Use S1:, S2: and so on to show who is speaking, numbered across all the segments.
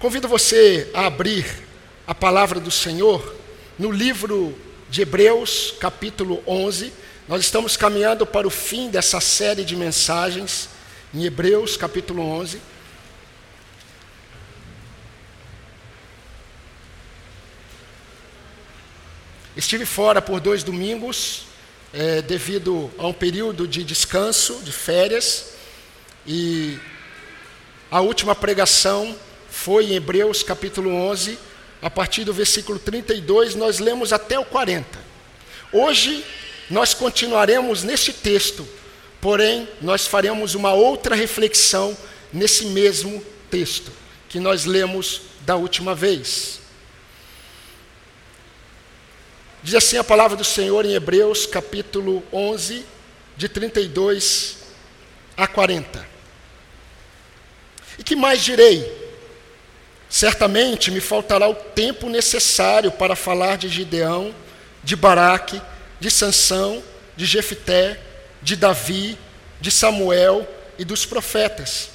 S1: Convido você a abrir a palavra do Senhor no livro de Hebreus, capítulo 11. Nós estamos caminhando para o fim dessa série de mensagens em Hebreus, capítulo 11. Estive fora por dois domingos, é, devido a um período de descanso, de férias, e a última pregação foi em Hebreus capítulo 11, a partir do versículo 32, nós lemos até o 40. Hoje nós continuaremos neste texto, porém nós faremos uma outra reflexão nesse mesmo texto que nós lemos da última vez. Diz assim a palavra do Senhor em Hebreus capítulo 11, de 32 a 40. E que mais direi? Certamente me faltará o tempo necessário para falar de Gideão, de Baraque, de Sansão, de Jefité, de Davi, de Samuel e dos profetas,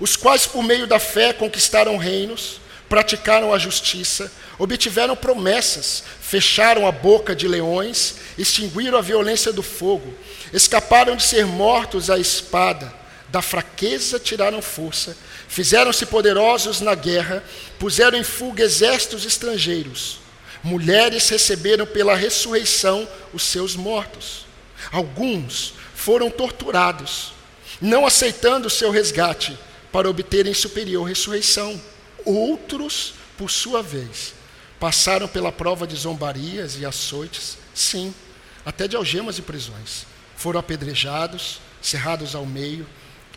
S1: os quais por meio da fé conquistaram reinos, praticaram a justiça, obtiveram promessas, fecharam a boca de leões, extinguiram a violência do fogo, escaparam de ser mortos à espada, da fraqueza tiraram força, Fizeram-se poderosos na guerra, puseram em fuga exércitos estrangeiros. Mulheres receberam pela ressurreição os seus mortos. Alguns foram torturados, não aceitando o seu resgate para obterem superior ressurreição. Outros, por sua vez, passaram pela prova de zombarias e açoites, sim, até de algemas e prisões. Foram apedrejados, cerrados ao meio,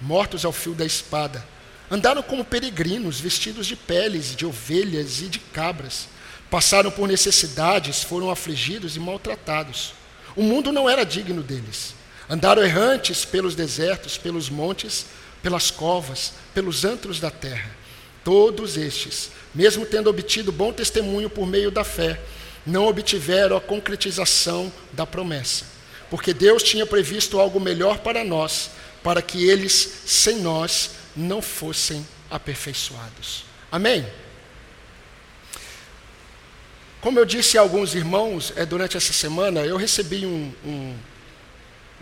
S1: mortos ao fio da espada Andaram como peregrinos, vestidos de peles de ovelhas e de cabras. Passaram por necessidades, foram afligidos e maltratados. O mundo não era digno deles. Andaram errantes pelos desertos, pelos montes, pelas covas, pelos antros da terra. Todos estes, mesmo tendo obtido bom testemunho por meio da fé, não obtiveram a concretização da promessa, porque Deus tinha previsto algo melhor para nós, para que eles, sem nós, não fossem aperfeiçoados. Amém? Como eu disse a alguns irmãos é, durante essa semana, eu recebi um, um,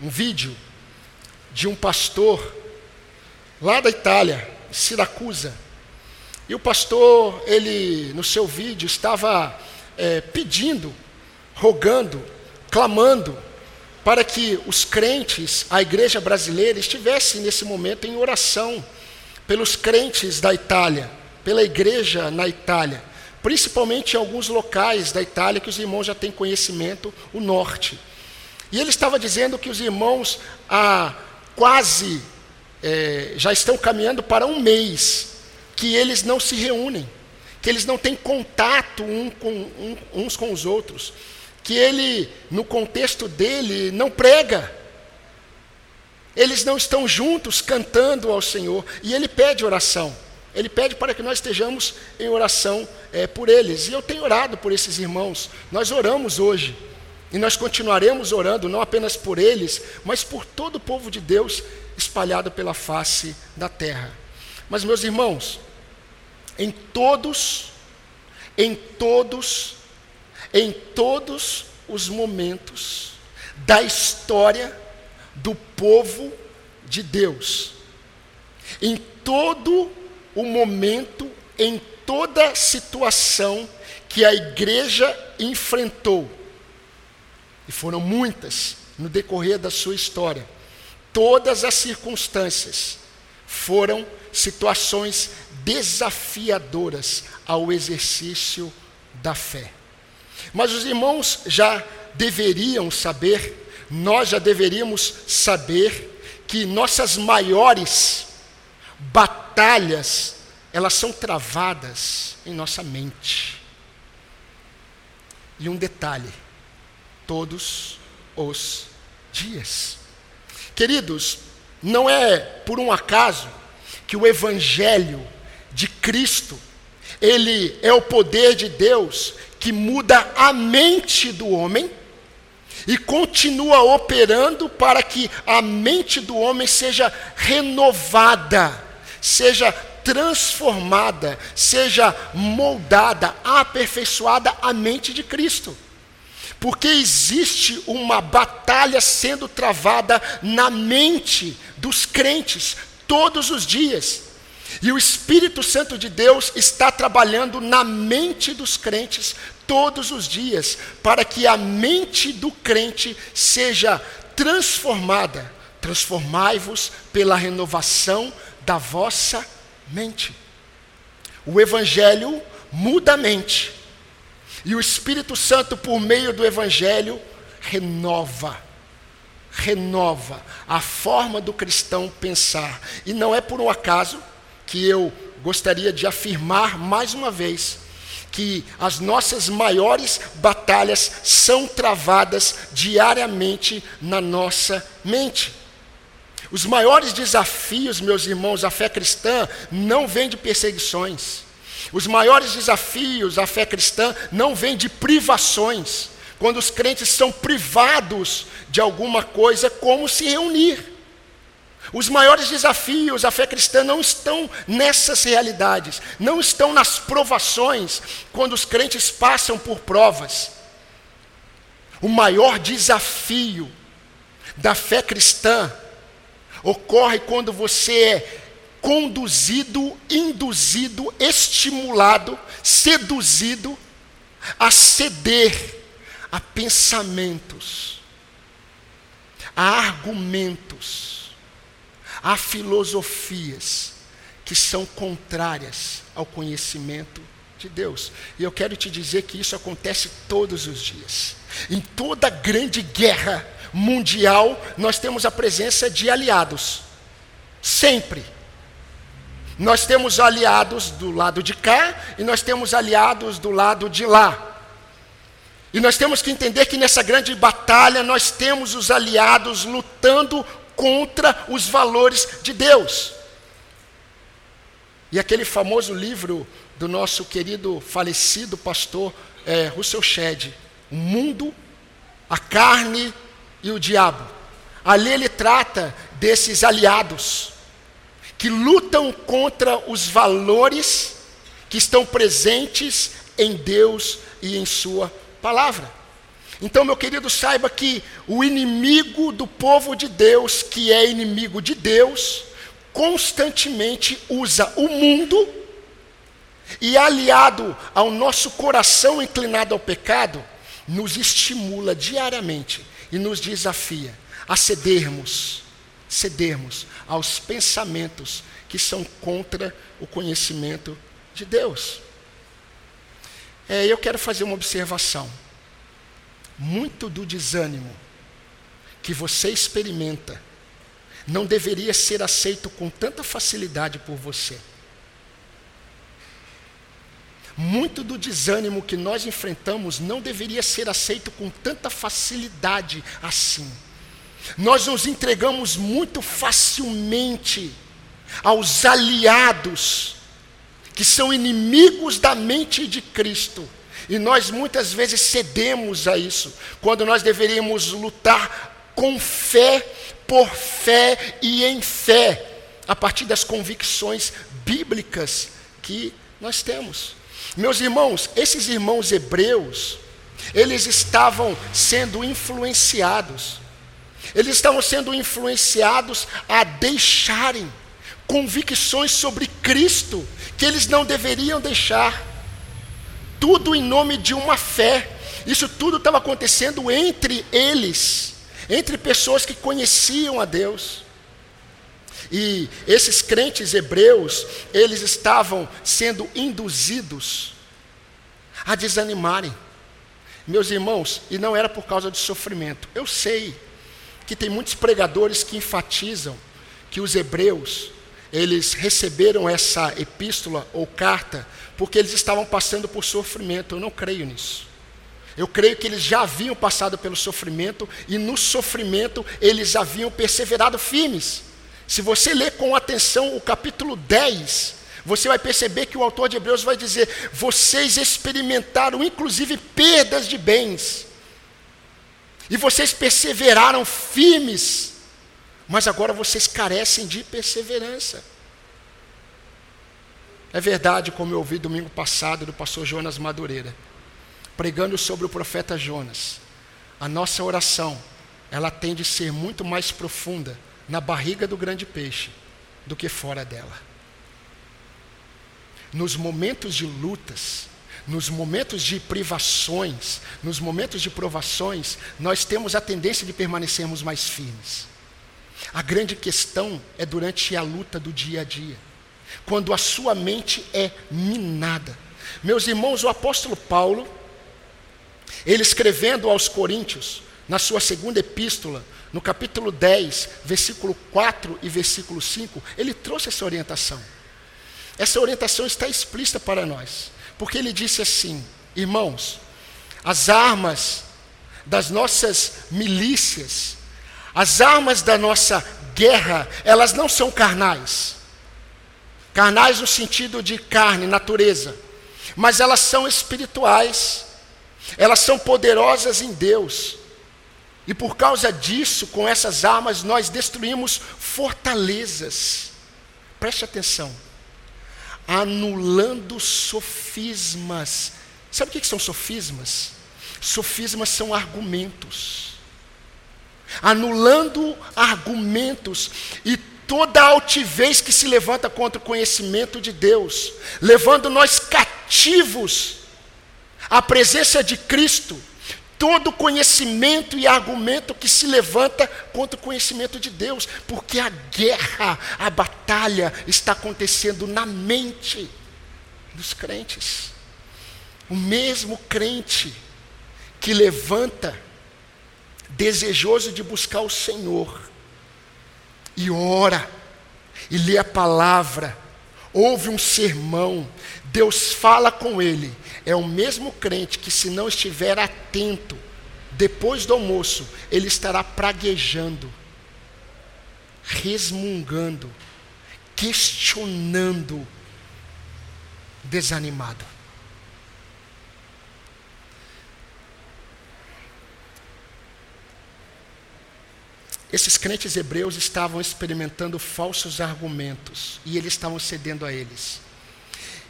S1: um vídeo de um pastor lá da Itália, Siracusa. E o pastor, ele, no seu vídeo, estava é, pedindo, rogando, clamando para que os crentes, a igreja brasileira, estivessem nesse momento em oração pelos crentes da Itália, pela igreja na Itália, principalmente em alguns locais da Itália que os irmãos já têm conhecimento, o norte. E ele estava dizendo que os irmãos há quase é, já estão caminhando para um mês que eles não se reúnem, que eles não têm contato um com, um, uns com os outros, que ele, no contexto dele, não prega, eles não estão juntos cantando ao Senhor. E ele pede oração. Ele pede para que nós estejamos em oração é, por eles. E eu tenho orado por esses irmãos. Nós oramos hoje. E nós continuaremos orando, não apenas por eles, mas por todo o povo de Deus espalhado pela face da terra. Mas, meus irmãos, em todos, em todos, em todos os momentos da história do povo de Deus. Em todo o momento, em toda situação que a igreja enfrentou, e foram muitas no decorrer da sua história, todas as circunstâncias foram situações desafiadoras ao exercício da fé. Mas os irmãos já deveriam saber nós já deveríamos saber que nossas maiores batalhas, elas são travadas em nossa mente. E um detalhe, todos os dias. Queridos, não é por um acaso que o evangelho de Cristo, ele é o poder de Deus que muda a mente do homem e continua operando para que a mente do homem seja renovada, seja transformada, seja moldada, aperfeiçoada a mente de Cristo. Porque existe uma batalha sendo travada na mente dos crentes todos os dias. E o Espírito Santo de Deus está trabalhando na mente dos crentes todos os dias, para que a mente do crente seja transformada. Transformai-vos pela renovação da vossa mente. O Evangelho muda a mente. E o Espírito Santo, por meio do Evangelho, renova. Renova a forma do cristão pensar. E não é por um acaso que eu gostaria de afirmar mais uma vez que as nossas maiores batalhas são travadas diariamente na nossa mente. Os maiores desafios, meus irmãos, à fé cristã não vêm de perseguições. Os maiores desafios à fé cristã não vêm de privações. Quando os crentes são privados de alguma coisa, como se reunir. Os maiores desafios à fé cristã não estão nessas realidades, não estão nas provações, quando os crentes passam por provas. O maior desafio da fé cristã ocorre quando você é conduzido, induzido, estimulado, seduzido a ceder a pensamentos, a argumentos, a filosofias que são contrárias ao conhecimento de Deus. E eu quero te dizer que isso acontece todos os dias. Em toda grande guerra mundial, nós temos a presença de aliados. Sempre. Nós temos aliados do lado de cá e nós temos aliados do lado de lá. E nós temos que entender que nessa grande batalha nós temos os aliados lutando contra os valores de Deus. E aquele famoso livro do nosso querido falecido pastor é, Russell Shedd, O Mundo, a Carne e o Diabo. Ali ele trata desses aliados que lutam contra os valores que estão presentes em Deus e em Sua palavra. Então, meu querido, saiba que o inimigo do povo de Deus, que é inimigo de Deus, constantemente usa o mundo e, aliado ao nosso coração inclinado ao pecado, nos estimula diariamente e nos desafia a cedermos, cedermos aos pensamentos que são contra o conhecimento de Deus. É, eu quero fazer uma observação muito do desânimo que você experimenta não deveria ser aceito com tanta facilidade por você. Muito do desânimo que nós enfrentamos não deveria ser aceito com tanta facilidade assim. Nós nos entregamos muito facilmente aos aliados que são inimigos da mente de Cristo e nós muitas vezes cedemos a isso, quando nós deveríamos lutar com fé, por fé e em fé, a partir das convicções bíblicas que nós temos. Meus irmãos, esses irmãos hebreus, eles estavam sendo influenciados, eles estavam sendo influenciados a deixarem convicções sobre Cristo que eles não deveriam deixar tudo em nome de uma fé. Isso tudo estava acontecendo entre eles, entre pessoas que conheciam a Deus. E esses crentes hebreus, eles estavam sendo induzidos a desanimarem. Meus irmãos, e não era por causa do sofrimento. Eu sei que tem muitos pregadores que enfatizam que os hebreus, eles receberam essa epístola ou carta porque eles estavam passando por sofrimento. Eu não creio nisso. Eu creio que eles já haviam passado pelo sofrimento e no sofrimento eles haviam perseverado firmes. Se você ler com atenção o capítulo 10, você vai perceber que o autor de Hebreus vai dizer: vocês experimentaram inclusive perdas de bens, e vocês perseveraram firmes, mas agora vocês carecem de perseverança. É verdade, como eu ouvi domingo passado do pastor Jonas Madureira, pregando sobre o profeta Jonas. A nossa oração, ela tende a ser muito mais profunda na barriga do grande peixe do que fora dela. Nos momentos de lutas, nos momentos de privações, nos momentos de provações, nós temos a tendência de permanecermos mais firmes. A grande questão é durante a luta do dia a dia, quando a sua mente é minada. Meus irmãos, o apóstolo Paulo, ele escrevendo aos Coríntios, na sua segunda epístola, no capítulo 10, versículo 4 e versículo 5, ele trouxe essa orientação. Essa orientação está explícita para nós. Porque ele disse assim: irmãos, as armas das nossas milícias, as armas da nossa guerra, elas não são carnais. Carnais no sentido de carne, natureza. Mas elas são espirituais. Elas são poderosas em Deus. E por causa disso, com essas armas, nós destruímos fortalezas. Preste atenção anulando sofismas. Sabe o que são sofismas? Sofismas são argumentos. Anulando argumentos e toda altivez que se levanta contra o conhecimento de Deus, levando nós cativos à presença de Cristo todo conhecimento e argumento que se levanta contra o conhecimento de Deus, porque a guerra, a batalha está acontecendo na mente dos crentes. O mesmo crente que levanta desejoso de buscar o Senhor e ora e lê a palavra, ouve um sermão, Deus fala com ele, é o mesmo crente que, se não estiver atento, depois do almoço, ele estará praguejando, resmungando, questionando, desanimado. Esses crentes hebreus estavam experimentando falsos argumentos e eles estavam cedendo a eles.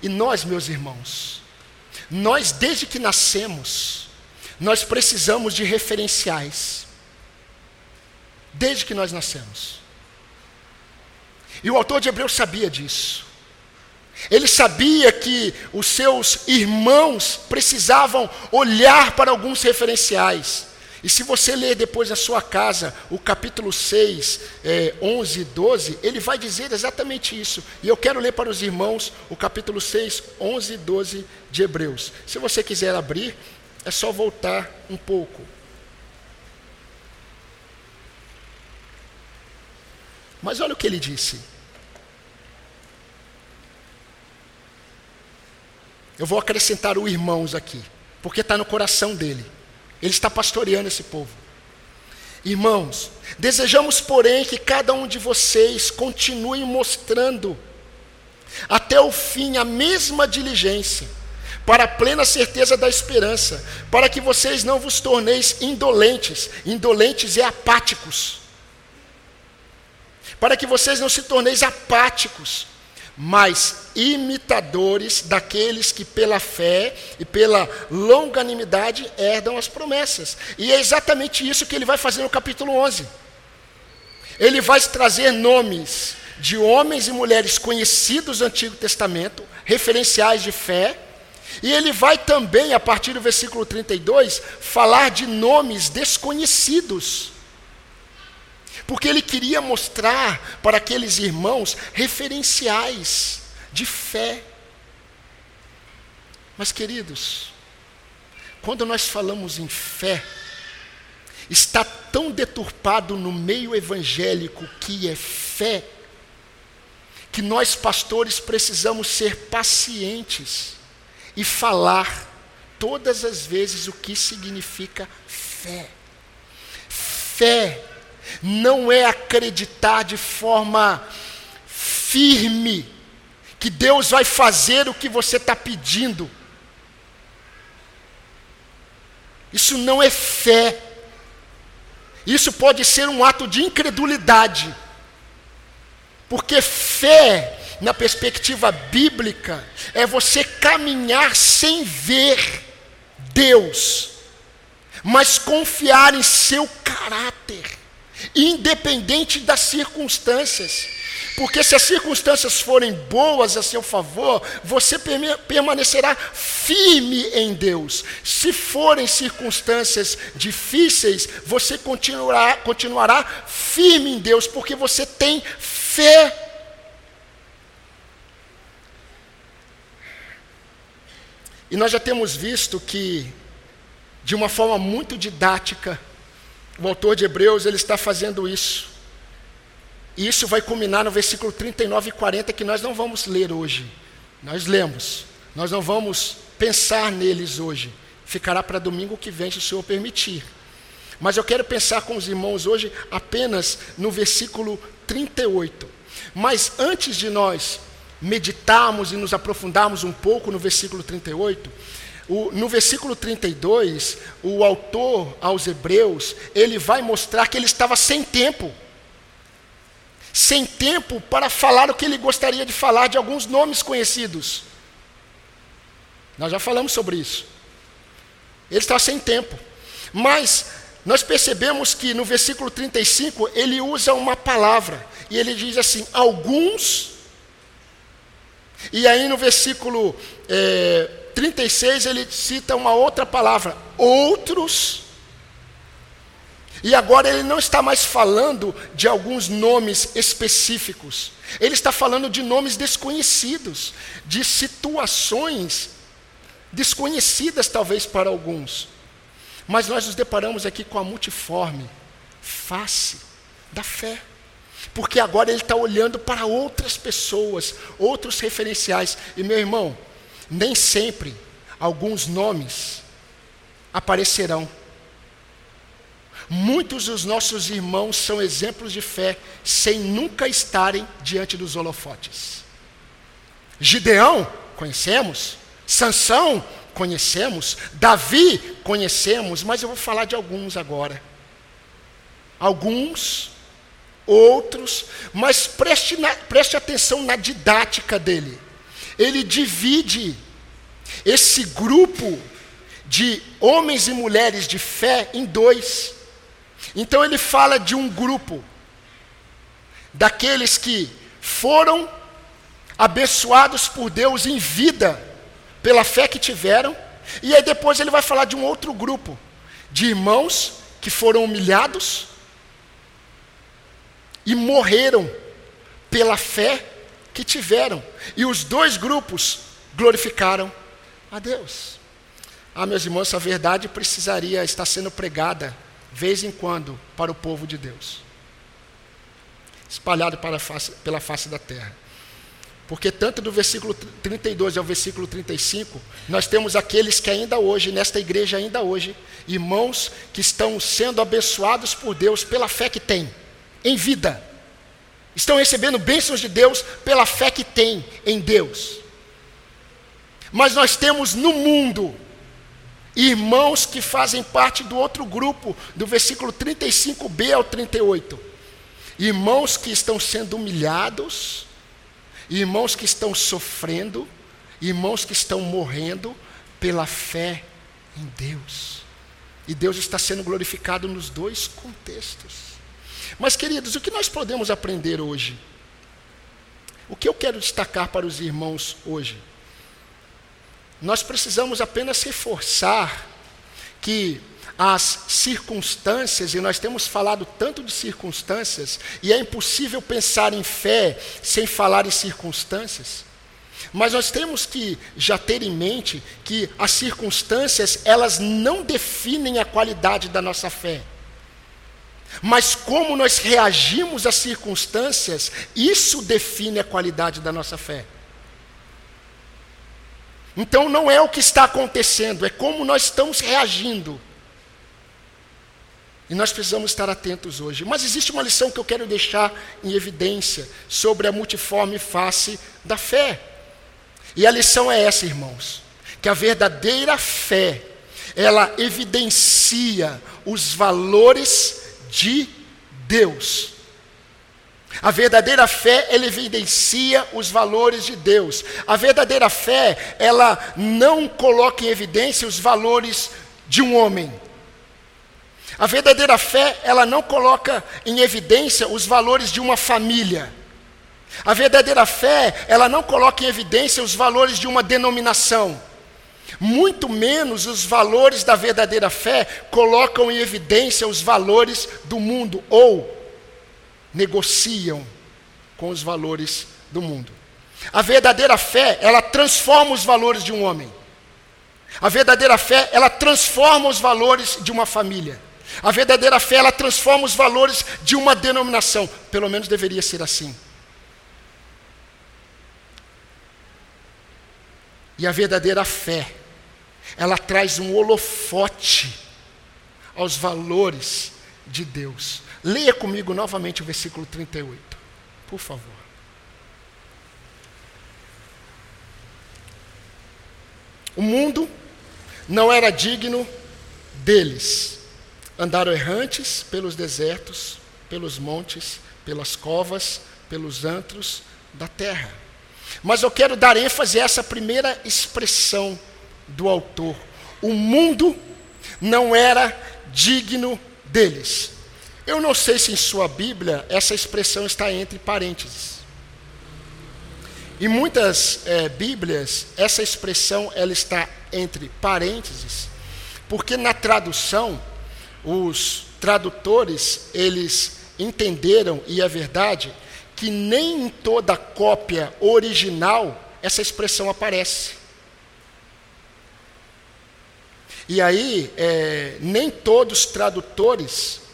S1: E nós, meus irmãos, nós, desde que nascemos, nós precisamos de referenciais. Desde que nós nascemos. E o autor de Hebreus sabia disso. Ele sabia que os seus irmãos precisavam olhar para alguns referenciais. E se você ler depois na sua casa o capítulo 6, é, 11 e 12, ele vai dizer exatamente isso. E eu quero ler para os irmãos o capítulo 6, 11 e 12 de Hebreus. Se você quiser abrir, é só voltar um pouco. Mas olha o que ele disse. Eu vou acrescentar o irmãos aqui, porque está no coração dele. Ele está pastoreando esse povo. Irmãos, desejamos, porém, que cada um de vocês continue mostrando até o fim a mesma diligência, para a plena certeza da esperança, para que vocês não vos torneis indolentes, indolentes e apáticos. Para que vocês não se torneis apáticos, mas imitadores daqueles que pela fé e pela longanimidade herdam as promessas. E é exatamente isso que ele vai fazer no capítulo 11. Ele vai trazer nomes de homens e mulheres conhecidos do Antigo Testamento, referenciais de fé, e ele vai também, a partir do versículo 32, falar de nomes desconhecidos porque ele queria mostrar para aqueles irmãos referenciais de fé. Mas, queridos, quando nós falamos em fé, está tão deturpado no meio evangélico que é fé, que nós pastores precisamos ser pacientes e falar todas as vezes o que significa fé. Fé não é acreditar de forma firme que Deus vai fazer o que você está pedindo. Isso não é fé. Isso pode ser um ato de incredulidade. Porque fé na perspectiva bíblica, é você caminhar sem ver Deus, mas confiar em seu caráter, independente das circunstâncias. Porque se as circunstâncias forem boas a seu favor, você permanecerá firme em Deus. Se forem circunstâncias difíceis, você continuará, continuará firme em Deus, porque você tem fé. E nós já temos visto que, de uma forma muito didática, o autor de Hebreus ele está fazendo isso. E isso vai culminar no versículo 39 e 40, que nós não vamos ler hoje. Nós lemos. Nós não vamos pensar neles hoje. Ficará para domingo que vem, se o Senhor permitir. Mas eu quero pensar com os irmãos hoje apenas no versículo 38. Mas antes de nós meditarmos e nos aprofundarmos um pouco no versículo 38, o, no versículo 32, o autor aos Hebreus, ele vai mostrar que ele estava sem tempo sem tempo para falar o que ele gostaria de falar de alguns nomes conhecidos. Nós já falamos sobre isso. Ele está sem tempo. Mas nós percebemos que no versículo 35 ele usa uma palavra. E ele diz assim: alguns. E aí no versículo é, 36 ele cita uma outra palavra: outros e agora ele não está mais falando de alguns nomes específicos. Ele está falando de nomes desconhecidos, de situações desconhecidas talvez para alguns. Mas nós nos deparamos aqui com a multiforme face da fé. Porque agora ele está olhando para outras pessoas, outros referenciais. E meu irmão, nem sempre alguns nomes aparecerão Muitos dos nossos irmãos são exemplos de fé sem nunca estarem diante dos holofotes. Gideão, conhecemos. Sansão, conhecemos. Davi, conhecemos. Mas eu vou falar de alguns agora. Alguns, outros, mas preste, na, preste atenção na didática dele. Ele divide esse grupo de homens e mulheres de fé em dois. Então ele fala de um grupo daqueles que foram abençoados por Deus em vida, pela fé que tiveram, e aí depois ele vai falar de um outro grupo, de irmãos que foram humilhados e morreram pela fé que tiveram. E os dois grupos glorificaram a Deus. Ah, meus irmãos, essa verdade precisaria estar sendo pregada vez em quando, para o povo de Deus, espalhado face, pela face da terra. Porque tanto do versículo 32 ao versículo 35, nós temos aqueles que ainda hoje, nesta igreja ainda hoje, irmãos que estão sendo abençoados por Deus pela fé que têm, em vida. Estão recebendo bênçãos de Deus pela fé que têm em Deus. Mas nós temos no mundo irmãos que fazem parte do outro grupo, do versículo 35b ao 38. Irmãos que estão sendo humilhados, irmãos que estão sofrendo, irmãos que estão morrendo pela fé em Deus. E Deus está sendo glorificado nos dois contextos. Mas, queridos, o que nós podemos aprender hoje? O que eu quero destacar para os irmãos hoje? Nós precisamos apenas reforçar que as circunstâncias, e nós temos falado tanto de circunstâncias, e é impossível pensar em fé sem falar em circunstâncias. Mas nós temos que já ter em mente que as circunstâncias, elas não definem a qualidade da nossa fé. Mas como nós reagimos às circunstâncias, isso define a qualidade da nossa fé. Então não é o que está acontecendo, é como nós estamos reagindo. E nós precisamos estar atentos hoje. Mas existe uma lição que eu quero deixar em evidência sobre a multiforme face da fé. E a lição é essa, irmãos: que a verdadeira fé, ela evidencia os valores de Deus. A verdadeira fé, ela evidencia os valores de Deus. A verdadeira fé, ela não coloca em evidência os valores de um homem. A verdadeira fé, ela não coloca em evidência os valores de uma família. A verdadeira fé, ela não coloca em evidência os valores de uma denominação. Muito menos os valores da verdadeira fé colocam em evidência os valores do mundo ou negociam com os valores do mundo. A verdadeira fé, ela transforma os valores de um homem. A verdadeira fé, ela transforma os valores de uma família. A verdadeira fé, ela transforma os valores de uma denominação. Pelo menos deveria ser assim. E a verdadeira fé, ela traz um holofote aos valores de Deus. Leia comigo novamente o versículo 38, por favor. O mundo não era digno deles. Andaram errantes pelos desertos, pelos montes, pelas covas, pelos antros da terra. Mas eu quero dar ênfase a essa primeira expressão do autor. O mundo não era digno deles. Eu não sei se em sua Bíblia essa expressão está entre parênteses. Em muitas é, Bíblias, essa expressão ela está entre parênteses, porque na tradução, os tradutores, eles entenderam, e é verdade, que nem em toda cópia original essa expressão aparece. E aí, é, nem todos os tradutores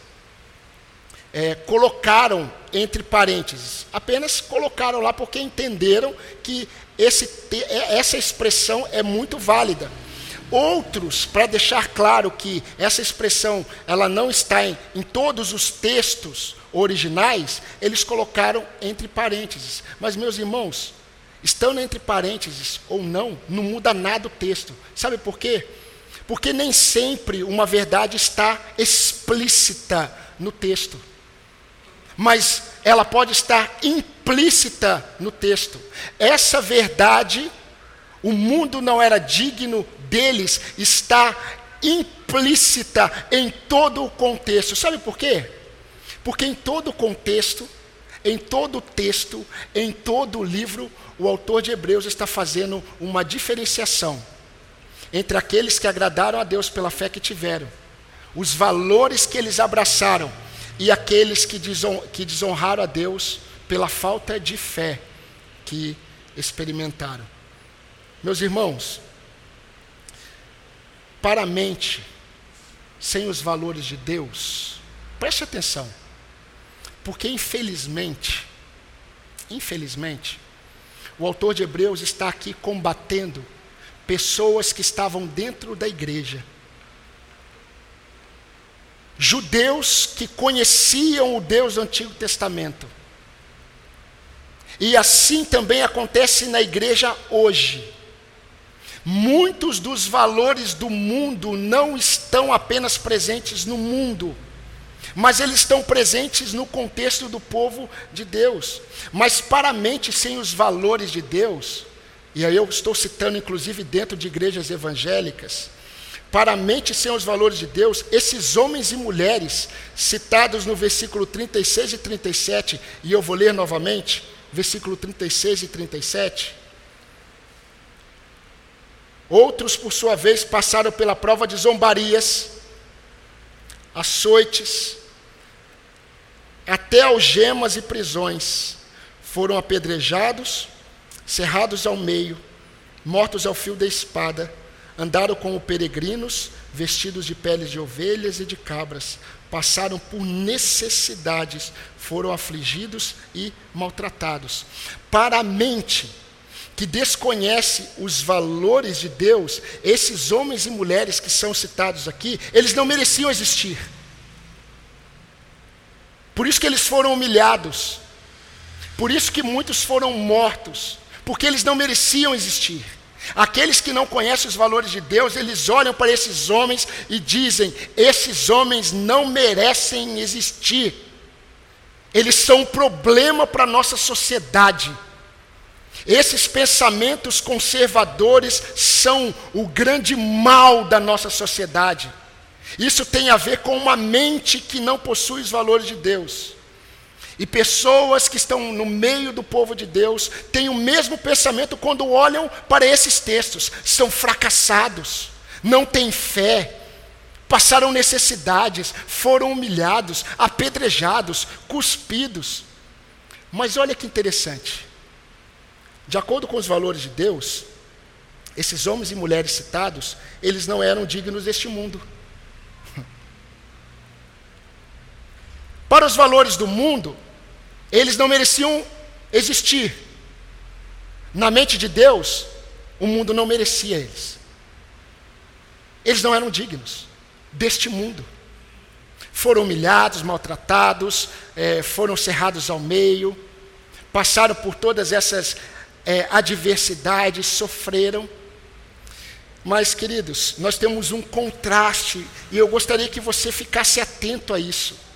S1: é, colocaram entre parênteses, apenas colocaram lá porque entenderam que esse, é, essa expressão é muito válida. Outros, para deixar claro que essa expressão ela não está em, em todos os textos originais, eles colocaram entre parênteses. Mas, meus irmãos, estando entre parênteses ou não, não muda nada o texto. Sabe por quê? Porque nem sempre uma verdade está explícita no texto mas ela pode estar implícita no texto. Essa verdade, o mundo não era digno deles, está implícita em todo o contexto. Sabe por quê? Porque em todo o contexto, em todo o texto, em todo o livro, o autor de Hebreus está fazendo uma diferenciação entre aqueles que agradaram a Deus pela fé que tiveram, os valores que eles abraçaram e aqueles que, que desonraram a Deus pela falta de fé que experimentaram. Meus irmãos, para a mente sem os valores de Deus, preste atenção, porque infelizmente, infelizmente, o autor de Hebreus está aqui combatendo pessoas que estavam dentro da igreja judeus que conheciam o Deus do Antigo Testamento. E assim também acontece na igreja hoje. Muitos dos valores do mundo não estão apenas presentes no mundo, mas eles estão presentes no contexto do povo de Deus. Mas para a mente sem os valores de Deus, e aí eu estou citando inclusive dentro de igrejas evangélicas, para a mente sem os valores de Deus, esses homens e mulheres, citados no versículo 36 e 37, e eu vou ler novamente, versículo 36 e 37. Outros, por sua vez, passaram pela prova de zombarias, açoites, até algemas e prisões. Foram apedrejados, cerrados ao meio, mortos ao fio da espada Andaram como peregrinos, vestidos de peles de ovelhas e de cabras. Passaram por necessidades, foram afligidos e maltratados. Para a mente que desconhece os valores de Deus, esses homens e mulheres que são citados aqui, eles não mereciam existir. Por isso que eles foram humilhados. Por isso que muitos foram mortos, porque eles não mereciam existir. Aqueles que não conhecem os valores de Deus, eles olham para esses homens e dizem: esses homens não merecem existir. eles são um problema para a nossa sociedade. Esses pensamentos conservadores são o grande mal da nossa sociedade. Isso tem a ver com uma mente que não possui os valores de Deus. E pessoas que estão no meio do povo de Deus têm o mesmo pensamento quando olham para esses textos. São fracassados, não têm fé, passaram necessidades, foram humilhados, apedrejados, cuspidos. Mas olha que interessante. De acordo com os valores de Deus, esses homens e mulheres citados, eles não eram dignos deste mundo. Para os valores do mundo, eles não mereciam existir. Na mente de Deus, o mundo não merecia eles. Eles não eram dignos deste mundo. Foram humilhados, maltratados, é, foram cerrados ao meio, passaram por todas essas é, adversidades, sofreram. Mas, queridos, nós temos um contraste, e eu gostaria que você ficasse atento a isso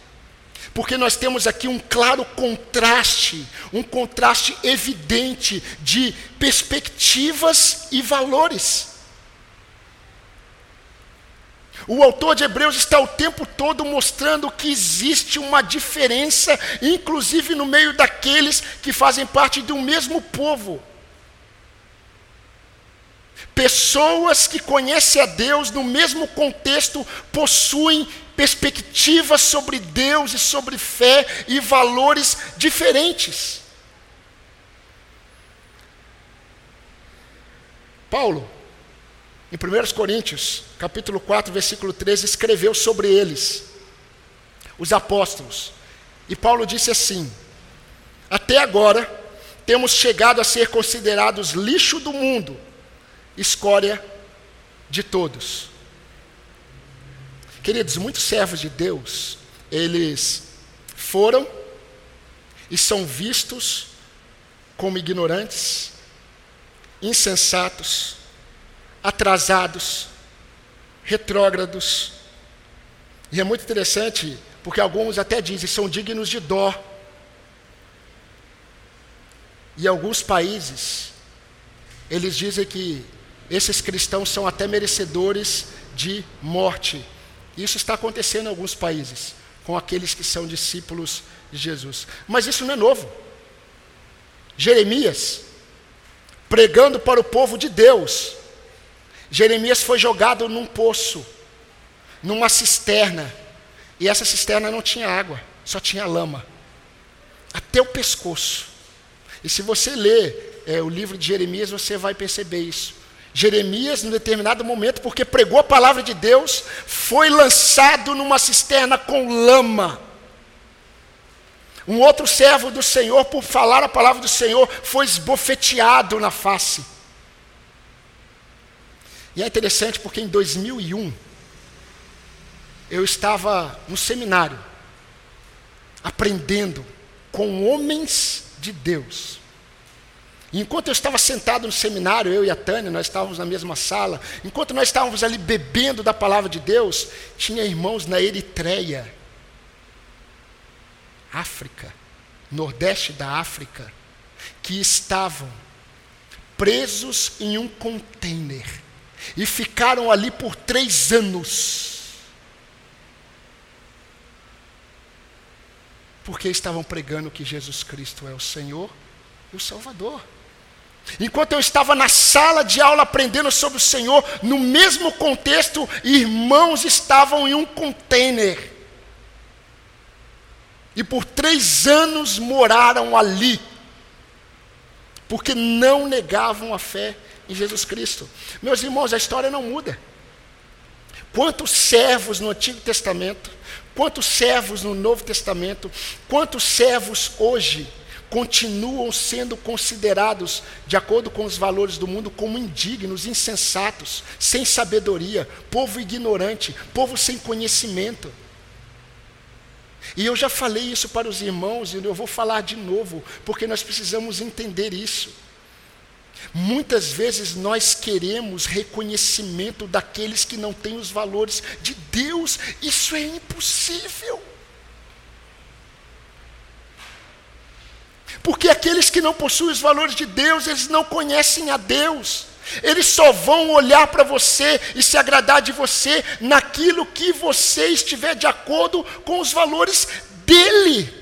S1: porque nós temos aqui um claro contraste, um contraste evidente de perspectivas e valores. O autor de Hebreus está o tempo todo mostrando que existe uma diferença, inclusive no meio daqueles que fazem parte do mesmo povo. Pessoas que conhecem a Deus no mesmo contexto possuem perspectivas sobre Deus e sobre fé e valores diferentes. Paulo, em 1 Coríntios, capítulo 4, versículo 13, escreveu sobre eles, os apóstolos. E Paulo disse assim: Até agora temos chegado a ser considerados lixo do mundo, escória de todos. Queridos, muitos servos de Deus, eles foram e são vistos como ignorantes, insensatos, atrasados, retrógrados. E é muito interessante, porque alguns até dizem são dignos de dó. E alguns países, eles dizem que esses cristãos são até merecedores de morte. Isso está acontecendo em alguns países, com aqueles que são discípulos de Jesus. Mas isso não é novo. Jeremias, pregando para o povo de Deus, Jeremias foi jogado num poço, numa cisterna, e essa cisterna não tinha água, só tinha lama, até o pescoço. E se você ler é, o livro de Jeremias, você vai perceber isso. Jeremias, em determinado momento, porque pregou a palavra de Deus, foi lançado numa cisterna com lama. Um outro servo do Senhor, por falar a palavra do Senhor, foi esbofeteado na face. E é interessante porque em 2001, eu estava no seminário, aprendendo com homens de Deus. Enquanto eu estava sentado no seminário, eu e a Tânia, nós estávamos na mesma sala, enquanto nós estávamos ali bebendo da palavra de Deus, tinha irmãos na Eritreia, África, nordeste da África, que estavam presos em um container e ficaram ali por três anos. Porque estavam pregando que Jesus Cristo é o Senhor e o Salvador. Enquanto eu estava na sala de aula aprendendo sobre o Senhor, no mesmo contexto, irmãos estavam em um container. E por três anos moraram ali, porque não negavam a fé em Jesus Cristo. Meus irmãos, a história não muda. Quantos servos no Antigo Testamento, quantos servos no Novo Testamento, quantos servos hoje continuam sendo considerados, de acordo com os valores do mundo, como indignos, insensatos, sem sabedoria, povo ignorante, povo sem conhecimento. E eu já falei isso para os irmãos e eu vou falar de novo, porque nós precisamos entender isso. Muitas vezes nós queremos reconhecimento daqueles que não têm os valores de Deus, isso é impossível. Porque aqueles que não possuem os valores de Deus, eles não conhecem a Deus. Eles só vão olhar para você e se agradar de você naquilo que você estiver de acordo com os valores dele,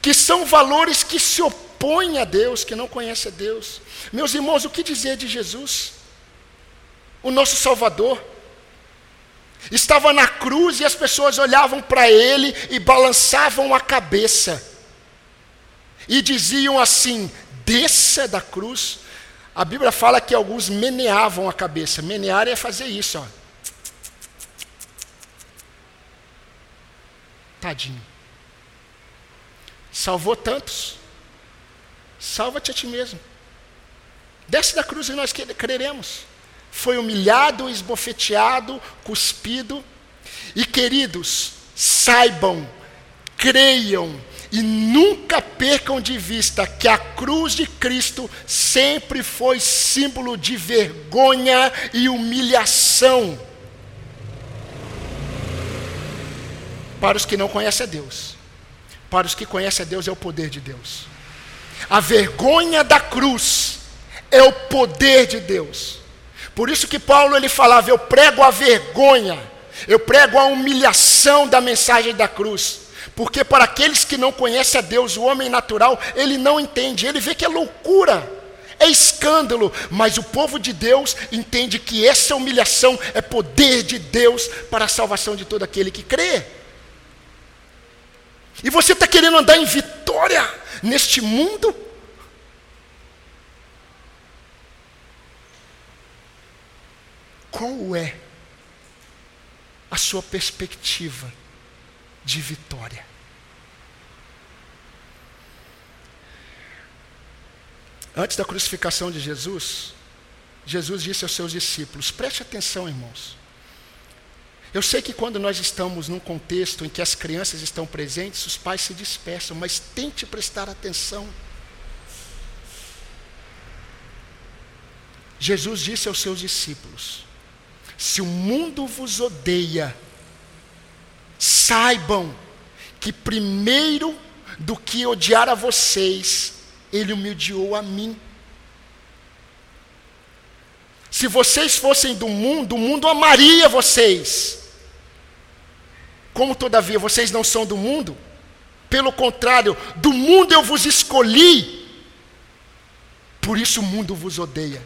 S1: que são valores que se opõem a Deus, que não conhecem a Deus. Meus irmãos, o que dizer de Jesus? O nosso Salvador. Estava na cruz e as pessoas olhavam para ele e balançavam a cabeça. E diziam assim: desça da cruz. A Bíblia fala que alguns meneavam a cabeça. Menear é fazer isso, ó. Tadinho. Salvou tantos. Salva-te a ti mesmo. Desce da cruz e nós creremos foi humilhado, esbofeteado, cuspido. E queridos, saibam, creiam e nunca percam de vista que a cruz de Cristo sempre foi símbolo de vergonha e humilhação. Para os que não conhecem a Deus, para os que conhecem a Deus, é o poder de Deus. A vergonha da cruz é o poder de Deus. Por isso que Paulo ele falava: eu prego a vergonha, eu prego a humilhação da mensagem da cruz. Porque para aqueles que não conhecem a Deus, o homem natural, ele não entende, ele vê que é loucura, é escândalo, mas o povo de Deus entende que essa humilhação é poder de Deus para a salvação de todo aquele que crê. E você está querendo andar em vitória neste mundo? Qual é a sua perspectiva de vitória? Antes da crucificação de Jesus, Jesus disse aos seus discípulos: preste atenção, irmãos. Eu sei que quando nós estamos num contexto em que as crianças estão presentes, os pais se dispersam, mas tente prestar atenção. Jesus disse aos seus discípulos: se o mundo vos odeia, saibam que primeiro do que odiar a vocês, ele odiou a mim. Se vocês fossem do mundo, o mundo amaria vocês. Como todavia vocês não são do mundo, pelo contrário, do mundo eu vos escolhi, por isso o mundo vos odeia.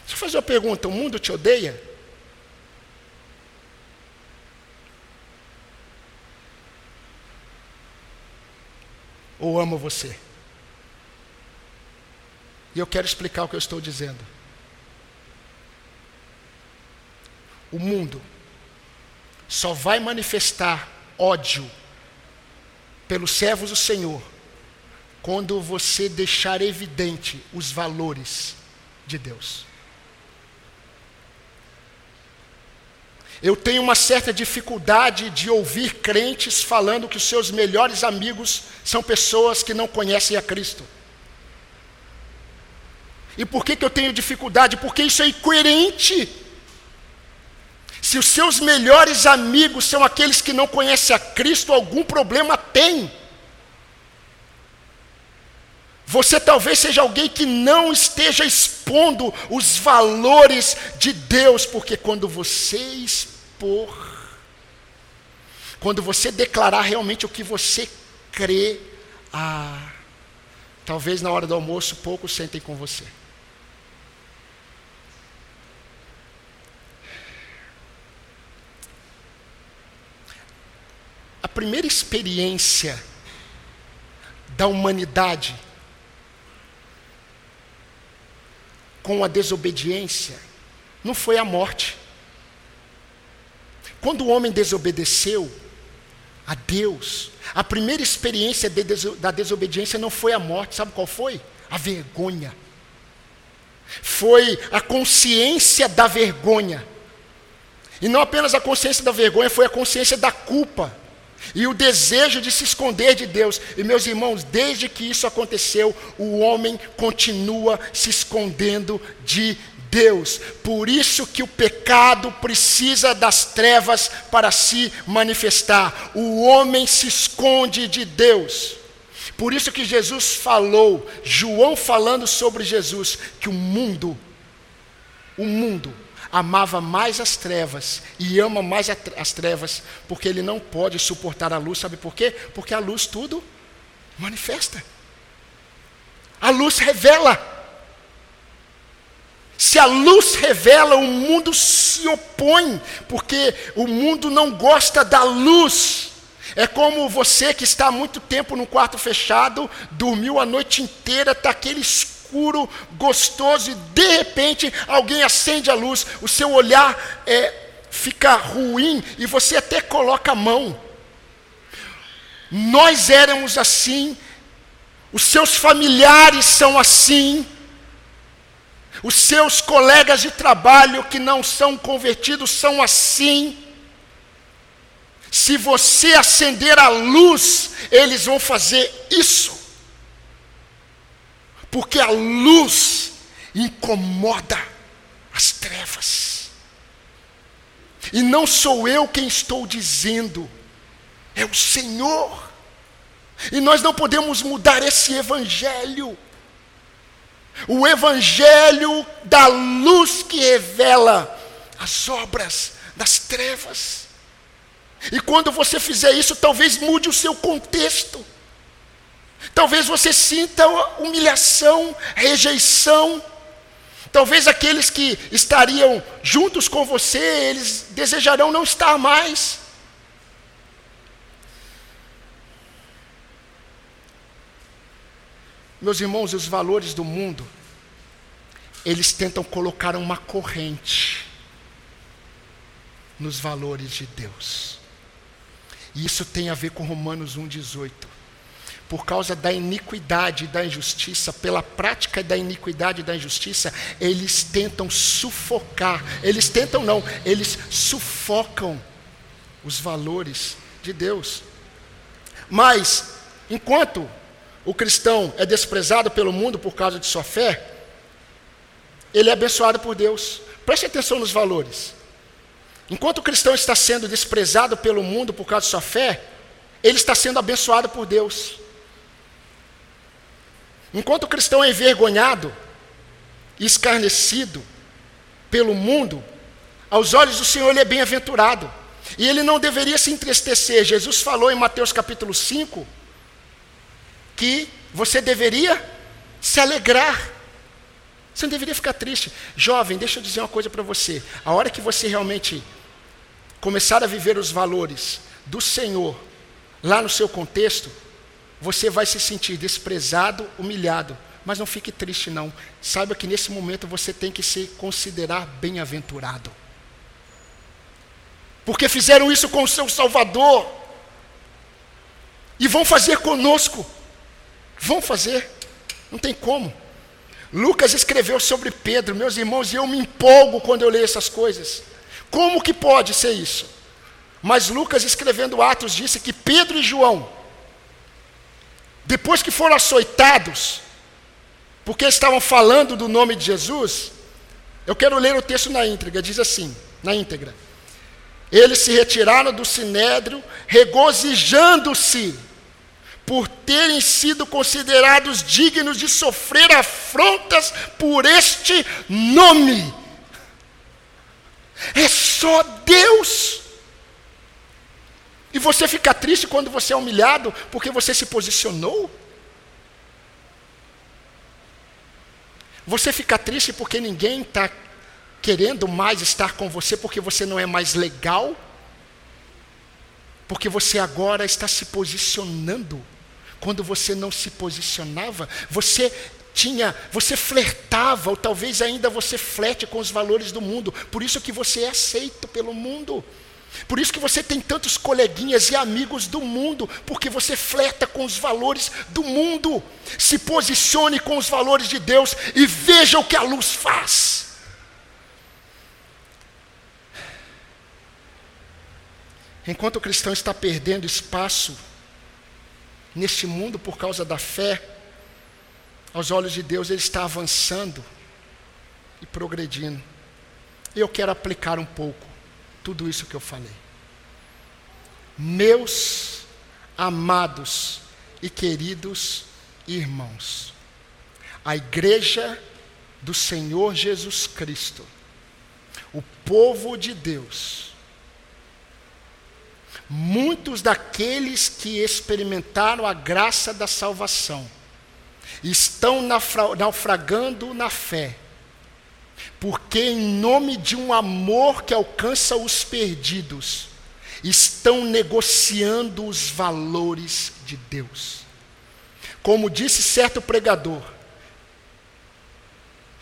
S1: Deixa eu fazer uma pergunta: o mundo te odeia? Ou amo você? E eu quero explicar o que eu estou dizendo. O mundo só vai manifestar ódio pelos servos do Senhor quando você deixar evidente os valores de Deus. Eu tenho uma certa dificuldade de ouvir crentes falando que os seus melhores amigos são pessoas que não conhecem a Cristo. E por que, que eu tenho dificuldade? Porque isso é incoerente. Se os seus melhores amigos são aqueles que não conhecem a Cristo, algum problema tem. Você talvez seja alguém que não esteja expondo os valores de Deus, porque quando você expor, quando você declarar realmente o que você crê, ah, talvez na hora do almoço poucos sentem com você. A primeira experiência da humanidade com a desobediência não foi a morte. Quando o homem desobedeceu a Deus, a primeira experiência de da desobediência não foi a morte, sabe qual foi? A vergonha. Foi a consciência da vergonha. E não apenas a consciência da vergonha, foi a consciência da culpa. E o desejo de se esconder de Deus. E meus irmãos, desde que isso aconteceu, o homem continua se escondendo de Deus. Por isso que o pecado precisa das trevas para se manifestar. O homem se esconde de Deus. Por isso que Jesus falou, João falando sobre Jesus, que o mundo, o mundo, amava mais as trevas e ama mais as trevas, porque ele não pode suportar a luz, sabe por quê? Porque a luz tudo manifesta. A luz revela. Se a luz revela, o mundo se opõe, porque o mundo não gosta da luz. É como você que está há muito tempo num quarto fechado, dormiu a noite inteira, está aquele escuro, gostoso, e de repente alguém acende a luz, o seu olhar é, fica ruim e você até coloca a mão. Nós éramos assim, os seus familiares são assim, os seus colegas de trabalho que não são convertidos são assim. Se você acender a luz, eles vão fazer isso. Porque a luz incomoda as trevas. E não sou eu quem estou dizendo, é o Senhor. E nós não podemos mudar esse evangelho. O evangelho da luz que revela as obras das trevas. E quando você fizer isso, talvez mude o seu contexto. Talvez você sinta humilhação, rejeição. Talvez aqueles que estariam juntos com você, eles desejarão não estar mais. Meus irmãos, os valores do mundo, eles tentam colocar uma corrente nos valores de Deus. E isso tem a ver com Romanos 1,18. Por causa da iniquidade e da injustiça, pela prática da iniquidade e da injustiça, eles tentam sufocar, eles tentam não, eles sufocam os valores de Deus. Mas, enquanto o cristão é desprezado pelo mundo por causa de sua fé, ele é abençoado por Deus. Preste atenção nos valores. Enquanto o cristão está sendo desprezado pelo mundo por causa de sua fé, ele está sendo abençoado por Deus. Enquanto o cristão é envergonhado e escarnecido pelo mundo, aos olhos do Senhor ele é bem-aventurado. E ele não deveria se entristecer. Jesus falou em Mateus capítulo 5 que você deveria se alegrar. Você não deveria ficar triste. Jovem, deixa eu dizer uma coisa para você. A hora que você realmente começar a viver os valores do Senhor lá no seu contexto, você vai se sentir desprezado, humilhado. Mas não fique triste, não. Saiba que nesse momento você tem que se considerar bem-aventurado. Porque fizeram isso com o seu Salvador. E vão fazer conosco. Vão fazer. Não tem como. Lucas escreveu sobre Pedro, meus irmãos, e eu me empolgo quando eu leio essas coisas. Como que pode ser isso? Mas Lucas, escrevendo Atos, disse que Pedro e João, depois que foram açoitados, porque estavam falando do nome de Jesus, eu quero ler o texto na íntegra, diz assim, na íntegra. Eles se retiraram do sinédrio, regozijando-se por terem sido considerados dignos de sofrer afrontas por este nome. É só Deus. E você fica triste quando você é humilhado porque você se posicionou? Você fica triste porque ninguém está querendo mais estar com você porque você não é mais legal? Porque você agora está se posicionando. Quando você não se posicionava, você tinha, você flertava, ou talvez ainda você flete com os valores do mundo. Por isso que você é aceito pelo mundo. Por isso que você tem tantos coleguinhas e amigos do mundo, porque você flerta com os valores do mundo. Se posicione com os valores de Deus e veja o que a luz faz. Enquanto o cristão está perdendo espaço neste mundo por causa da fé, aos olhos de Deus, ele está avançando e progredindo. Eu quero aplicar um pouco tudo isso que eu falei. Meus amados e queridos irmãos, a igreja do Senhor Jesus Cristo, o povo de Deus, muitos daqueles que experimentaram a graça da salvação estão naufragando na fé, porque em nome de um amor que alcança os perdidos, estão negociando os valores de Deus. Como disse certo pregador,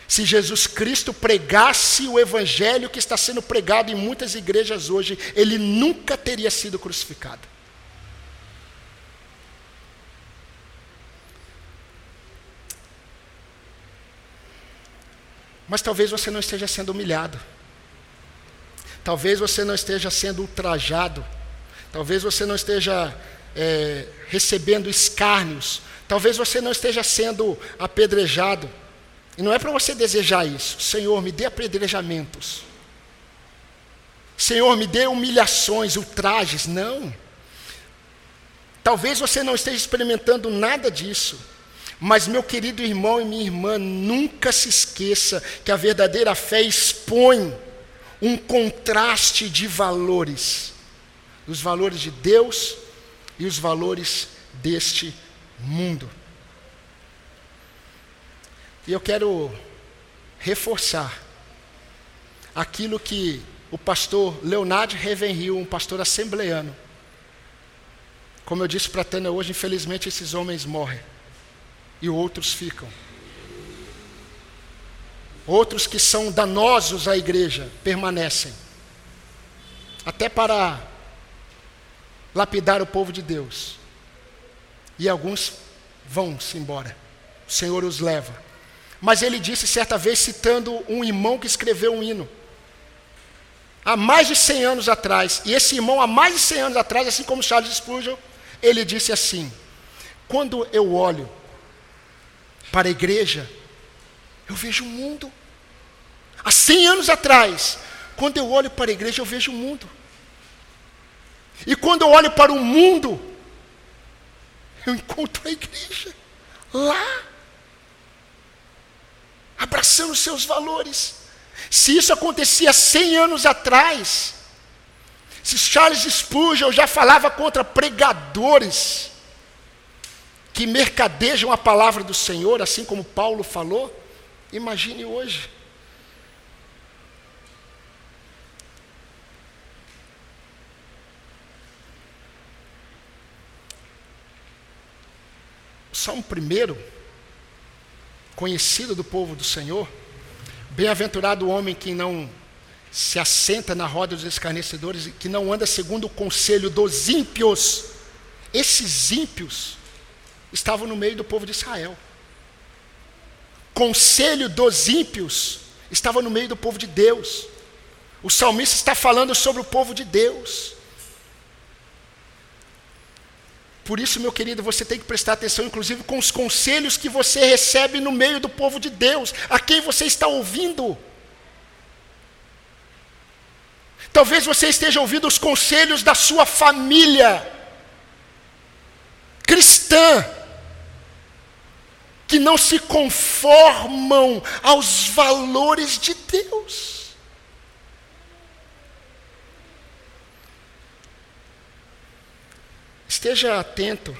S1: se Jesus Cristo pregasse o evangelho que está sendo pregado em muitas igrejas hoje, ele nunca teria sido crucificado. Mas talvez você não esteja sendo humilhado. Talvez você não esteja sendo ultrajado. Talvez você não esteja é, recebendo escárnios. Talvez você não esteja sendo apedrejado. E não é para você desejar isso. Senhor, me dê apedrejamentos. Senhor, me dê humilhações, ultrajes. Não. Talvez você não esteja experimentando nada disso. Mas, meu querido irmão e minha irmã, nunca se esqueça que a verdadeira fé expõe um contraste de valores os valores de Deus e os valores deste mundo. E eu quero reforçar aquilo que o pastor Leonardo Revenhill, um pastor assembleano, como eu disse para a Tânia hoje, infelizmente esses homens morrem e outros ficam. Outros que são danosos à igreja permanecem. Até para lapidar o povo de Deus. E alguns vão-se embora. O Senhor os leva. Mas ele disse certa vez, citando um irmão que escreveu um hino. Há mais de 100 anos atrás. E esse irmão, há mais de 100 anos atrás, assim como Charles Spurgeon, ele disse assim: Quando eu olho para a igreja, eu vejo o mundo. Há 100 anos atrás, quando eu olho para a igreja, eu vejo o mundo. E quando eu olho para o mundo, eu encontro a igreja lá, abraçando seus valores. Se isso acontecia 100 anos atrás, se Charles Spurgeon já falava contra pregadores que mercadejam a palavra do Senhor, assim como Paulo falou, imagine hoje. Salmo primeiro, conhecido do povo do Senhor, bem-aventurado o homem que não se assenta na roda dos escarnecedores, que não anda segundo o conselho dos ímpios. Esses ímpios estavam no meio do povo de Israel. Conselho dos ímpios estava no meio do povo de Deus. O salmista está falando sobre o povo de Deus. Por isso, meu querido, você tem que prestar atenção, inclusive, com os conselhos que você recebe no meio do povo de Deus, a quem você está ouvindo. Talvez você esteja ouvindo os conselhos da sua família cristã, que não se conformam aos valores de Deus. Esteja atento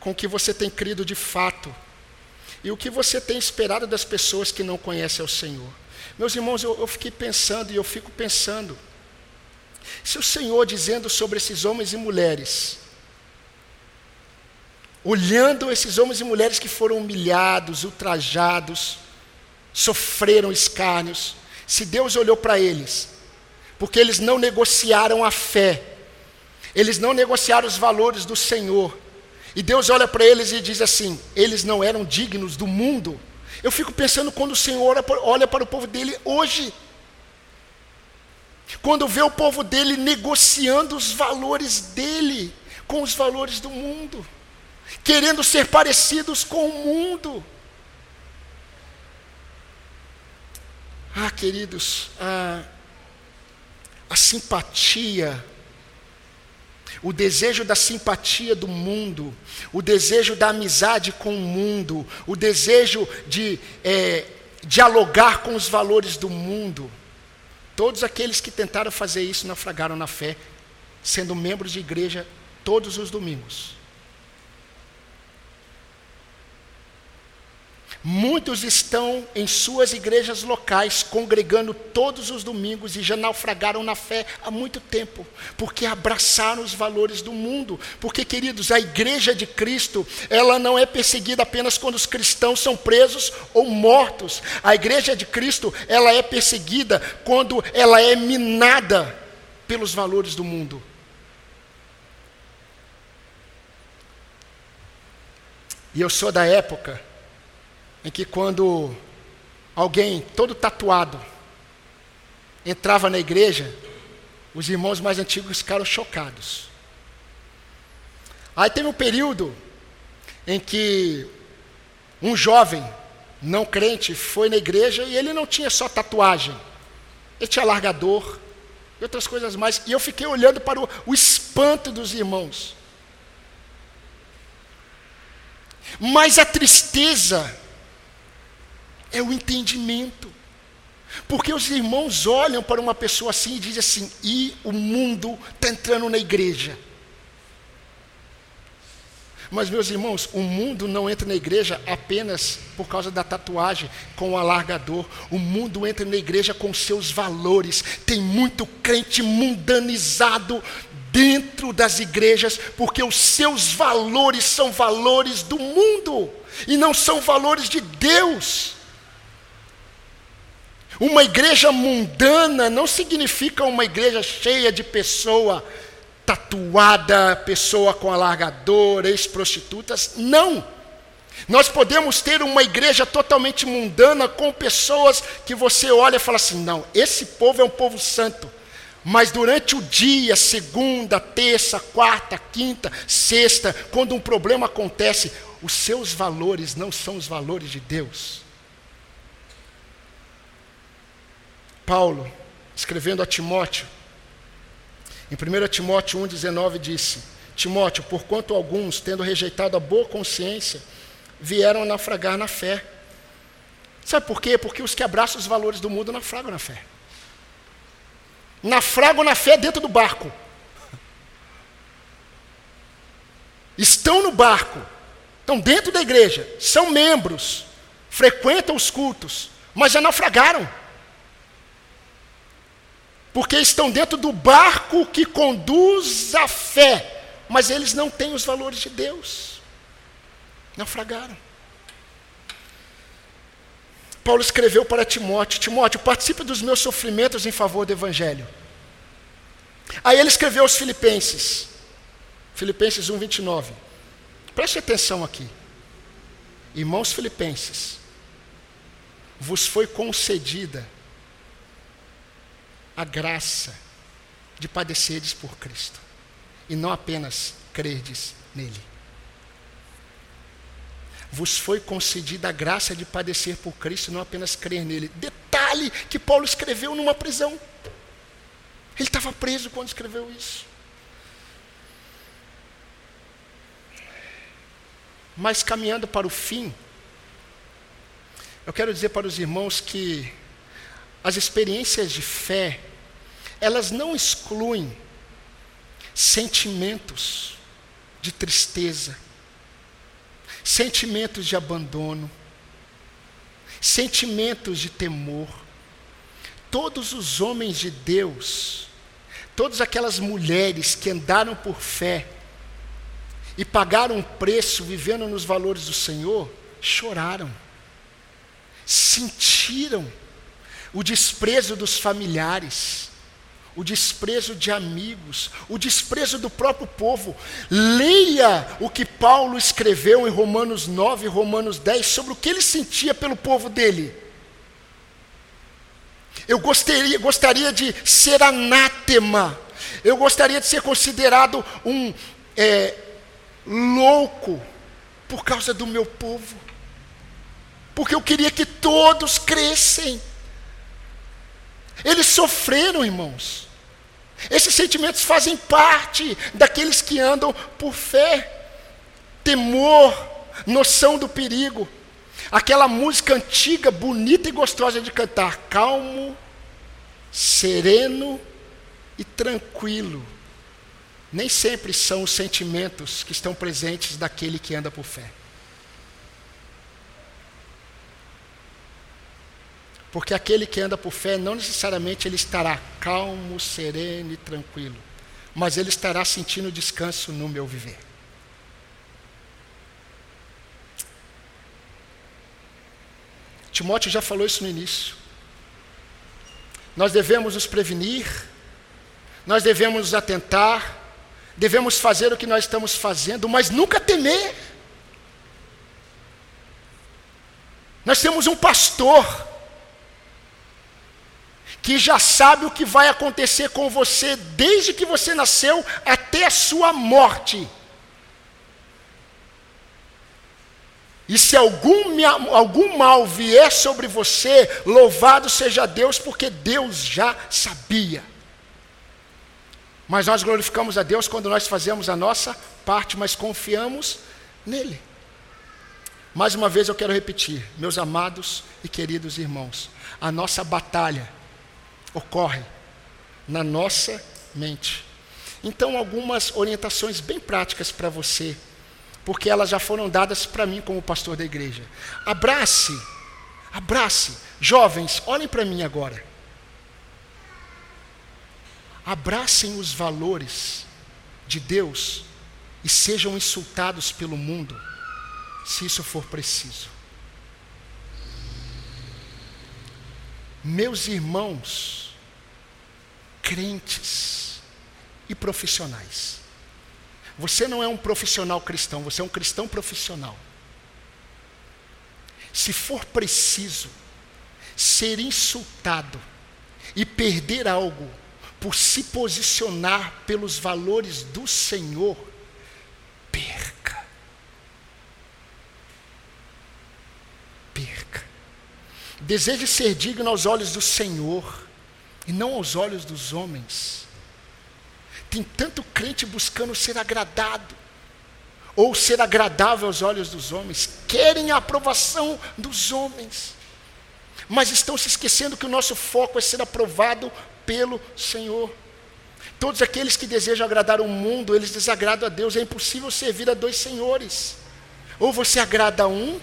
S1: com o que você tem crido de fato e o que você tem esperado das pessoas que não conhecem o Senhor. Meus irmãos, eu, eu fiquei pensando e eu fico pensando. Se o Senhor dizendo sobre esses homens e mulheres, olhando esses homens e mulheres que foram humilhados, ultrajados, sofreram escárnios, se Deus olhou para eles, porque eles não negociaram a fé, eles não negociaram os valores do Senhor. E Deus olha para eles e diz assim: eles não eram dignos do mundo. Eu fico pensando quando o Senhor olha para o povo dele hoje. Quando vê o povo dele negociando os valores dele com os valores do mundo, querendo ser parecidos com o mundo. Ah, queridos, a, a simpatia o desejo da simpatia do mundo, o desejo da amizade com o mundo, o desejo de é, dialogar com os valores do mundo. Todos aqueles que tentaram fazer isso naufragaram na fé, sendo membros de igreja todos os domingos. Muitos estão em suas igrejas locais, congregando todos os domingos e já naufragaram na fé há muito tempo, porque abraçaram os valores do mundo. Porque, queridos, a igreja de Cristo, ela não é perseguida apenas quando os cristãos são presos ou mortos. A igreja de Cristo, ela é perseguida quando ela é minada pelos valores do mundo. E eu sou da época em que quando alguém todo tatuado entrava na igreja, os irmãos mais antigos ficaram chocados. Aí teve um período em que um jovem não crente foi na igreja e ele não tinha só tatuagem, ele tinha largador e outras coisas mais. E eu fiquei olhando para o, o espanto dos irmãos. Mas a tristeza é o entendimento. Porque os irmãos olham para uma pessoa assim e dizem assim: e o mundo está entrando na igreja. Mas, meus irmãos, o mundo não entra na igreja apenas por causa da tatuagem com o alargador. O mundo entra na igreja com seus valores. Tem muito crente mundanizado dentro das igrejas, porque os seus valores são valores do mundo e não são valores de Deus. Uma igreja mundana não significa uma igreja cheia de pessoa tatuada, pessoa com alargador, ex-prostitutas. Não. Nós podemos ter uma igreja totalmente mundana com pessoas que você olha e fala assim: não, esse povo é um povo santo. Mas durante o dia, segunda, terça, quarta, quinta, sexta, quando um problema acontece, os seus valores não são os valores de Deus. Paulo, escrevendo a Timóteo, em 1 Timóteo 1,19 disse: Timóteo, porquanto alguns, tendo rejeitado a boa consciência, vieram a naufragar na fé. Sabe por quê? Porque os que abraçam os valores do mundo naufragam na fé. Naufragam na fé dentro do barco. Estão no barco, estão dentro da igreja, são membros, frequentam os cultos, mas já naufragaram porque estão dentro do barco que conduz à fé, mas eles não têm os valores de Deus. Naufragaram. Paulo escreveu para Timóteo: Timóteo, participe dos meus sofrimentos em favor do Evangelho. Aí ele escreveu aos Filipenses, Filipenses 1, 29. Preste atenção aqui. Irmãos Filipenses, vos foi concedida a graça de padecerdes por Cristo e não apenas crerdes nele. Vos foi concedida a graça de padecer por Cristo e não apenas crer nele. Detalhe que Paulo escreveu numa prisão. Ele estava preso quando escreveu isso. Mas caminhando para o fim, eu quero dizer para os irmãos que as experiências de fé, elas não excluem sentimentos de tristeza, sentimentos de abandono, sentimentos de temor. Todos os homens de Deus, todas aquelas mulheres que andaram por fé e pagaram um preço vivendo nos valores do Senhor, choraram, sentiram o desprezo dos familiares, o desprezo de amigos, o desprezo do próprio povo. Leia o que Paulo escreveu em Romanos 9 e Romanos 10 sobre o que ele sentia pelo povo dele. Eu gostaria, gostaria de ser anátema, eu gostaria de ser considerado um é, louco por causa do meu povo, porque eu queria que todos crescem. Eles sofreram, irmãos. Esses sentimentos fazem parte daqueles que andam por fé. Temor, noção do perigo. Aquela música antiga, bonita e gostosa de cantar, calmo, sereno e tranquilo. Nem sempre são os sentimentos que estão presentes daquele que anda por fé. Porque aquele que anda por fé, não necessariamente ele estará calmo, sereno e tranquilo, mas ele estará sentindo descanso no meu viver. Timóteo já falou isso no início. Nós devemos nos prevenir, nós devemos nos atentar, devemos fazer o que nós estamos fazendo, mas nunca temer. Nós temos um pastor que já sabe o que vai acontecer com você desde que você nasceu até a sua morte. E se algum, algum mal vier sobre você, louvado seja Deus, porque Deus já sabia. Mas nós glorificamos a Deus quando nós fazemos a nossa parte, mas confiamos nele. Mais uma vez eu quero repetir, meus amados e queridos irmãos, a nossa batalha ocorre na nossa mente. Então, algumas orientações bem práticas para você, porque elas já foram dadas para mim como pastor da igreja. Abrace, abrace. Jovens, olhem para mim agora. Abracem os valores de Deus e sejam insultados pelo mundo, se isso for preciso. Meus irmãos, crentes e profissionais. Você não é um profissional cristão, você é um cristão profissional. Se for preciso ser insultado e perder algo por se posicionar pelos valores do Senhor, perca. Deseje ser digno aos olhos do Senhor e não aos olhos dos homens. Tem tanto crente buscando ser agradado, ou ser agradável aos olhos dos homens, querem a aprovação dos homens, mas estão se esquecendo que o nosso foco é ser aprovado pelo Senhor. Todos aqueles que desejam agradar o mundo, eles desagradam a Deus. É impossível servir a dois senhores. Ou você agrada a um,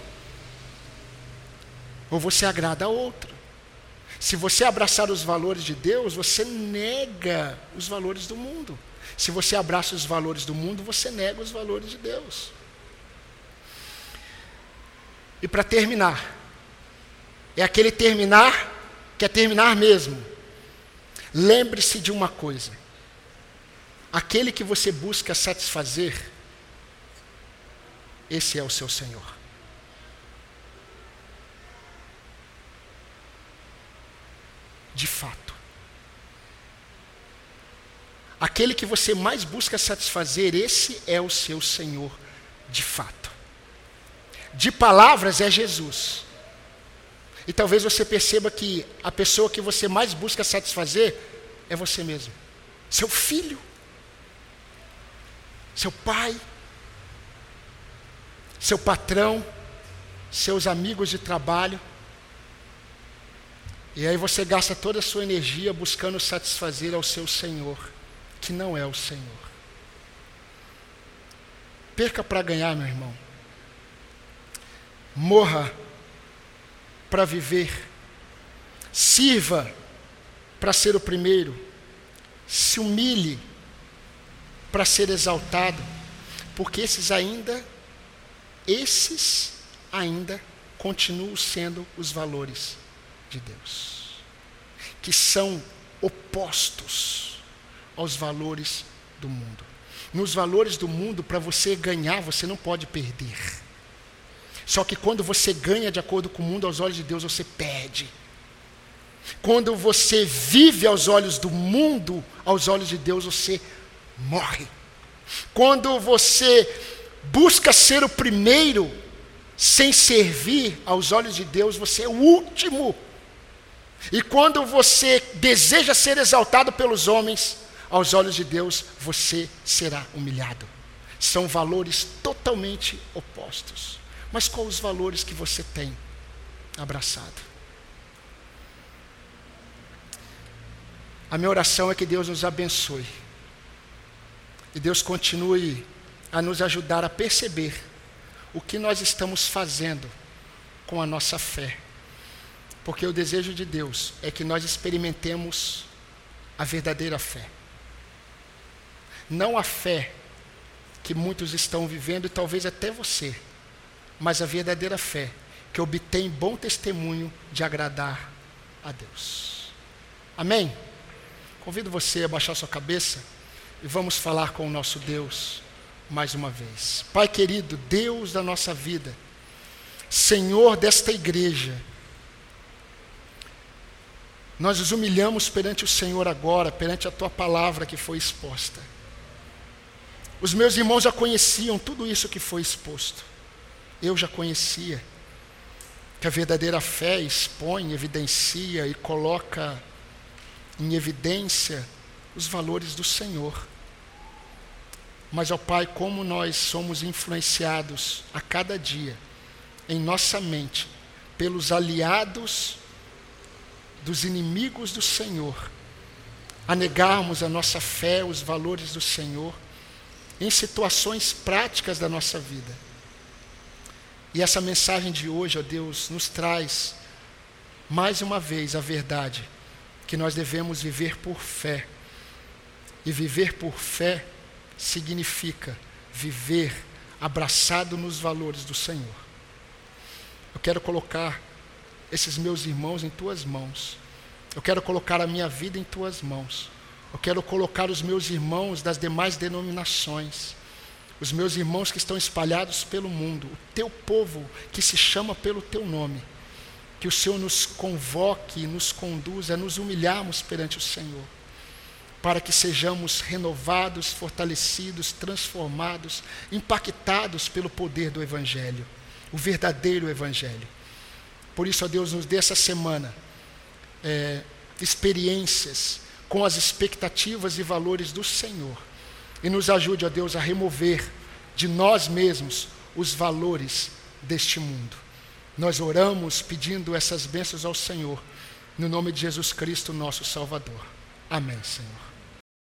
S1: ou você agrada a outro. Se você abraçar os valores de Deus, você nega os valores do mundo. Se você abraça os valores do mundo, você nega os valores de Deus. E para terminar, é aquele terminar que é terminar mesmo. Lembre-se de uma coisa: aquele que você busca satisfazer, esse é o seu Senhor. De fato. Aquele que você mais busca satisfazer, esse é o seu Senhor de fato. De palavras é Jesus. E talvez você perceba que a pessoa que você mais busca satisfazer é você mesmo. Seu filho, seu pai, seu patrão, seus amigos de trabalho. E aí você gasta toda a sua energia buscando satisfazer ao seu Senhor, que não é o Senhor. Perca para ganhar, meu irmão. Morra para viver. Sirva para ser o primeiro. Se humilhe para ser exaltado, porque esses ainda esses ainda continuam sendo os valores de Deus, que são opostos aos valores do mundo. Nos valores do mundo, para você ganhar, você não pode perder. Só que quando você ganha de acordo com o mundo, aos olhos de Deus, você perde. Quando você vive aos olhos do mundo, aos olhos de Deus, você morre. Quando você busca ser o primeiro, sem servir aos olhos de Deus, você é o último. E quando você deseja ser exaltado pelos homens, aos olhos de Deus você será humilhado. São valores totalmente opostos. Mas quais os valores que você tem abraçado? A minha oração é que Deus nos abençoe. E Deus continue a nos ajudar a perceber o que nós estamos fazendo com a nossa fé. Porque o desejo de Deus é que nós experimentemos a verdadeira fé. Não a fé que muitos estão vivendo e talvez até você, mas a verdadeira fé que obtém bom testemunho de agradar a Deus. Amém? Convido você a baixar sua cabeça e vamos falar com o nosso Deus mais uma vez. Pai querido, Deus da nossa vida, Senhor desta igreja, nós nos humilhamos perante o Senhor agora, perante a tua palavra que foi exposta. Os meus irmãos já conheciam tudo isso que foi exposto. Eu já conhecia. Que a verdadeira fé expõe, evidencia e coloca em evidência os valores do Senhor. Mas, ó Pai, como nós somos influenciados a cada dia em nossa mente pelos aliados dos inimigos do Senhor, a negarmos a nossa fé, os valores do Senhor, em situações práticas da nossa vida. E essa mensagem de hoje, ó Deus, nos traz mais uma vez a verdade que nós devemos viver por fé. E viver por fé significa viver abraçado nos valores do Senhor. Eu quero colocar esses meus irmãos em tuas mãos. Eu quero colocar a minha vida em tuas mãos. Eu quero colocar os meus irmãos das demais denominações, os meus irmãos que estão espalhados pelo mundo, o teu povo que se chama pelo teu nome que o Senhor nos convoque nos conduza nos humilharmos perante o Senhor, para que sejamos renovados, fortalecidos, transformados, impactados pelo poder do Evangelho, o verdadeiro Evangelho. Por isso, ó Deus, nos dê essa semana é, experiências com as expectativas e valores do Senhor e nos ajude, ó Deus, a remover de nós mesmos os valores deste mundo. Nós oramos pedindo essas bênçãos ao Senhor, no nome de Jesus Cristo, nosso Salvador. Amém, Senhor.